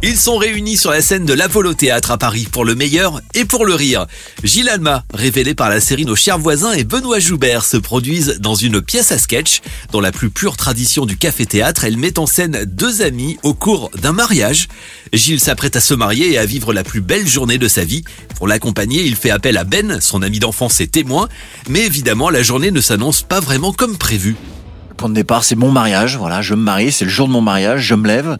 Ils sont réunis sur la scène de l'Apollo Théâtre à Paris pour le meilleur et pour le rire. Gilles Alma, révélé par la série Nos chers voisins et Benoît Joubert se produisent dans une pièce à sketch. Dans la plus pure tradition du café-théâtre, elle met en scène deux amis au cours d'un mariage. Gilles s'apprête à se marier et à vivre la plus belle journée de sa vie. Pour l'accompagner, il fait appel à Ben, son ami d'enfance et témoin. Mais évidemment, la journée ne s'annonce pas vraiment comme prévu point de départ, c'est mon mariage. Voilà, je me marie, c'est le jour de mon mariage, je me lève.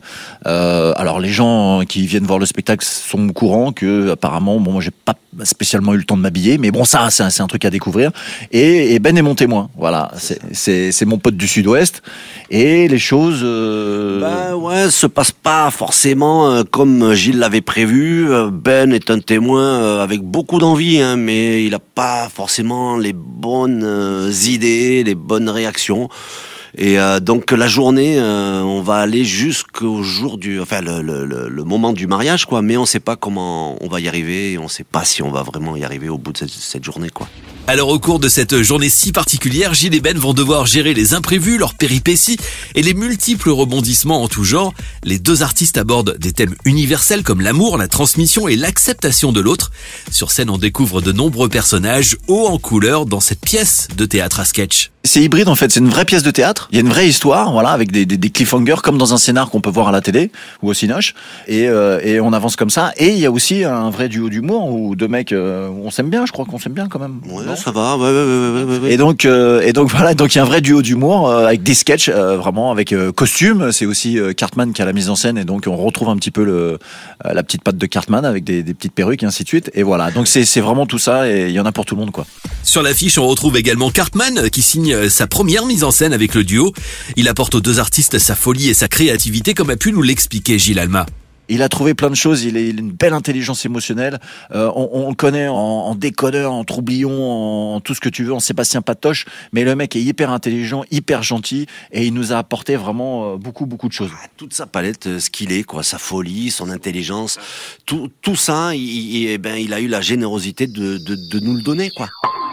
Euh, alors les gens qui viennent voir le spectacle sont au courant que apparemment, bon, moi j'ai pas spécialement eu le temps de m'habiller, mais bon, ça, c'est un, un, truc à découvrir. Et, et Ben est mon témoin. Voilà, c'est mon pote du Sud-Ouest. Et les choses. Euh... Ben ouais, se passent pas forcément euh, comme Gilles l'avait prévu. Euh, ben est un témoin euh, avec beaucoup d'envie, hein, mais il a pas forcément les bonnes idées, les bonnes réactions. Et euh, donc la journée, euh, on va aller jusqu'au jour du, enfin le, le, le, moment du mariage, quoi. Mais on ne sait pas comment on va y arriver, on ne sait pas si on va vraiment y arriver au bout de cette, cette journée, quoi. Alors au cours de cette journée si particulière, Gilles et Ben vont devoir gérer les imprévus, leurs péripéties et les multiples rebondissements en tout genre. Les deux artistes abordent des thèmes universels comme l'amour, la transmission et l'acceptation de l'autre. Sur scène, on découvre de nombreux personnages hauts en couleur dans cette pièce de théâtre à sketch c'est hybride en fait, c'est une vraie pièce de théâtre. Il y a une vraie histoire, voilà, avec des, des, des cliffhangers comme dans un scénar qu'on peut voir à la télé ou au cinoche. Et, euh, et on avance comme ça. Et il y a aussi un vrai duo d'humour où deux mecs, euh, on s'aime bien, je crois qu'on s'aime bien quand même. Ouais, ça va. Ouais, ouais, ouais, ouais, Et donc, euh, et donc voilà, donc il y a un vrai duo d'humour euh, avec des sketchs vraiment avec costume. C'est aussi Cartman qui a la mise en scène et donc on retrouve un petit peu le la petite patte de Cartman avec des, des petites perruques et ainsi de suite. Et voilà, donc c'est c'est vraiment tout ça et il y en a pour tout le monde quoi. Sur l'affiche, on retrouve également Cartman qui signe sa première mise en scène avec le duo. Il apporte aux deux artistes sa folie et sa créativité comme a pu nous l'expliquer Gilles Alma. Il a trouvé plein de choses. Il a une belle intelligence émotionnelle. Euh, on, on, le connaît en, en, décodeur, en troublion, en tout ce que tu veux, en Sébastien Patoche. Mais le mec est hyper intelligent, hyper gentil, et il nous a apporté vraiment euh, beaucoup, beaucoup de choses. Ah, toute sa palette, euh, ce qu'il est, quoi, sa folie, son intelligence, tout, tout ça, il, il, eh ben, il a eu la générosité de, de, de nous le donner, quoi.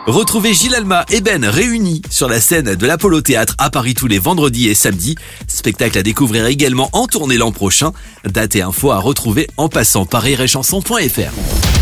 Retrouvez Gilles Alma et Ben réunis sur la scène de l'Apollo Théâtre à Paris tous les vendredis et samedis. Spectacle à découvrir également en tournée l'an prochain. Date et info à retrouver en passant par iréchanson.fr.